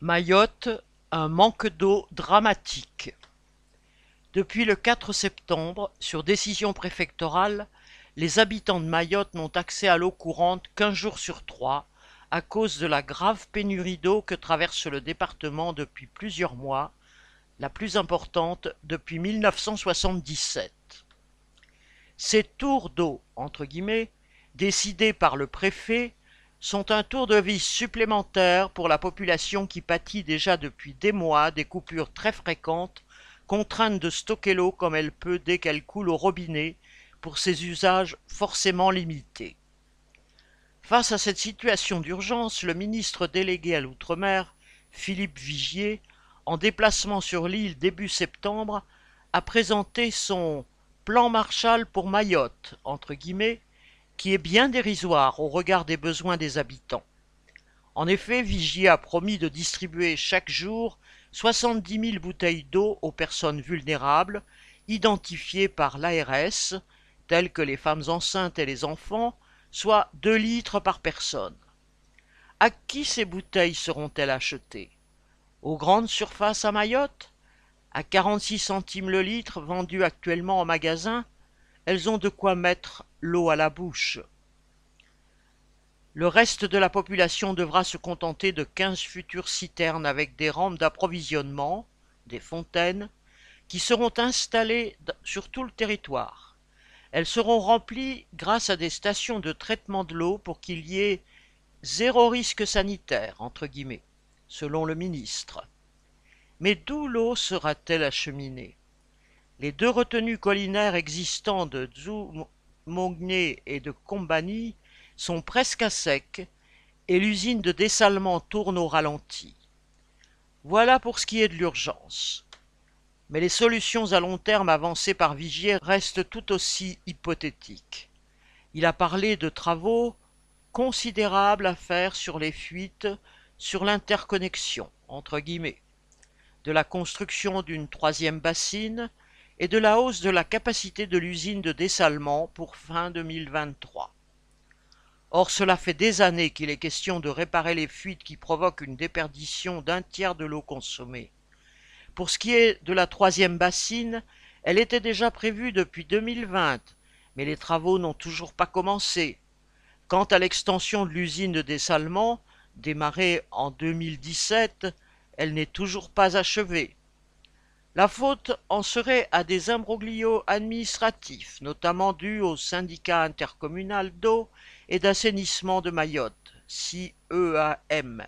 Mayotte, un manque d'eau dramatique. Depuis le 4 septembre, sur décision préfectorale, les habitants de Mayotte n'ont accès à l'eau courante qu'un jour sur trois, à cause de la grave pénurie d'eau que traverse le département depuis plusieurs mois, la plus importante depuis 1977. Ces tours d'eau, entre guillemets, décidés par le préfet, sont un tour de vis supplémentaire pour la population qui pâtit déjà depuis des mois des coupures très fréquentes, contrainte de stocker l'eau comme elle peut dès qu'elle coule au robinet, pour ses usages forcément limités. Face à cette situation d'urgence, le ministre délégué à l'outre-mer, Philippe Vigier, en déplacement sur l'île début septembre, a présenté son plan Marshall pour Mayotte, entre guillemets, qui est bien dérisoire au regard des besoins des habitants. En effet, Vigier a promis de distribuer chaque jour 70 000 bouteilles d'eau aux personnes vulnérables, identifiées par l'ARS, telles que les femmes enceintes et les enfants, soit 2 litres par personne. À qui ces bouteilles seront-elles achetées? Aux grandes surfaces à Mayotte? À 46 centimes le litre vendu actuellement en magasin? Elles ont de quoi mettre l'eau à la bouche. Le reste de la population devra se contenter de quinze futures citernes avec des rampes d'approvisionnement, des fontaines, qui seront installées sur tout le territoire. Elles seront remplies grâce à des stations de traitement de l'eau pour qu'il y ait zéro risque sanitaire, entre guillemets, selon le ministre. Mais d'où l'eau sera-t-elle acheminée? Les deux retenues collinaires existants de Zumogné et de Combani sont presque à sec et l'usine de dessalement tourne au ralenti. Voilà pour ce qui est de l'urgence. Mais les solutions à long terme avancées par Vigier restent tout aussi hypothétiques. Il a parlé de travaux considérables à faire sur les fuites, sur l'interconnexion, entre guillemets, de la construction d'une troisième bassine, et de la hausse de la capacité de l'usine de dessalement pour fin 2023. Or cela fait des années qu'il est question de réparer les fuites qui provoquent une déperdition d'un tiers de l'eau consommée. Pour ce qui est de la troisième bassine, elle était déjà prévue depuis 2020, mais les travaux n'ont toujours pas commencé. Quant à l'extension de l'usine de dessalement, démarrée en 2017, elle n'est toujours pas achevée. La faute en serait à des imbroglios administratifs, notamment dus au syndicat intercommunal d'eau et d'assainissement de Mayotte, CEAM,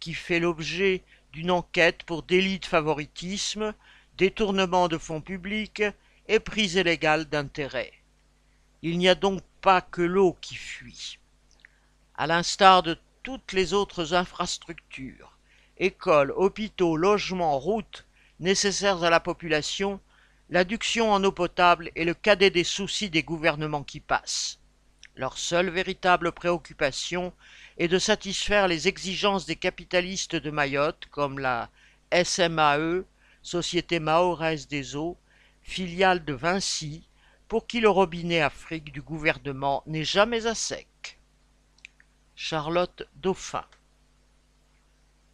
qui fait l'objet d'une enquête pour délit de favoritisme, détournement de fonds publics et prise illégale d'intérêt. Il n'y a donc pas que l'eau qui fuit. À l'instar de toutes les autres infrastructures, écoles, hôpitaux, logements, routes, nécessaires à la population, l'adduction en eau potable est le cadet des soucis des gouvernements qui passent. Leur seule véritable préoccupation est de satisfaire les exigences des capitalistes de Mayotte, comme la SMAE, Société Mahoraise des Eaux, filiale de Vinci, pour qui le robinet Afrique du gouvernement n'est jamais à sec. Charlotte Dauphin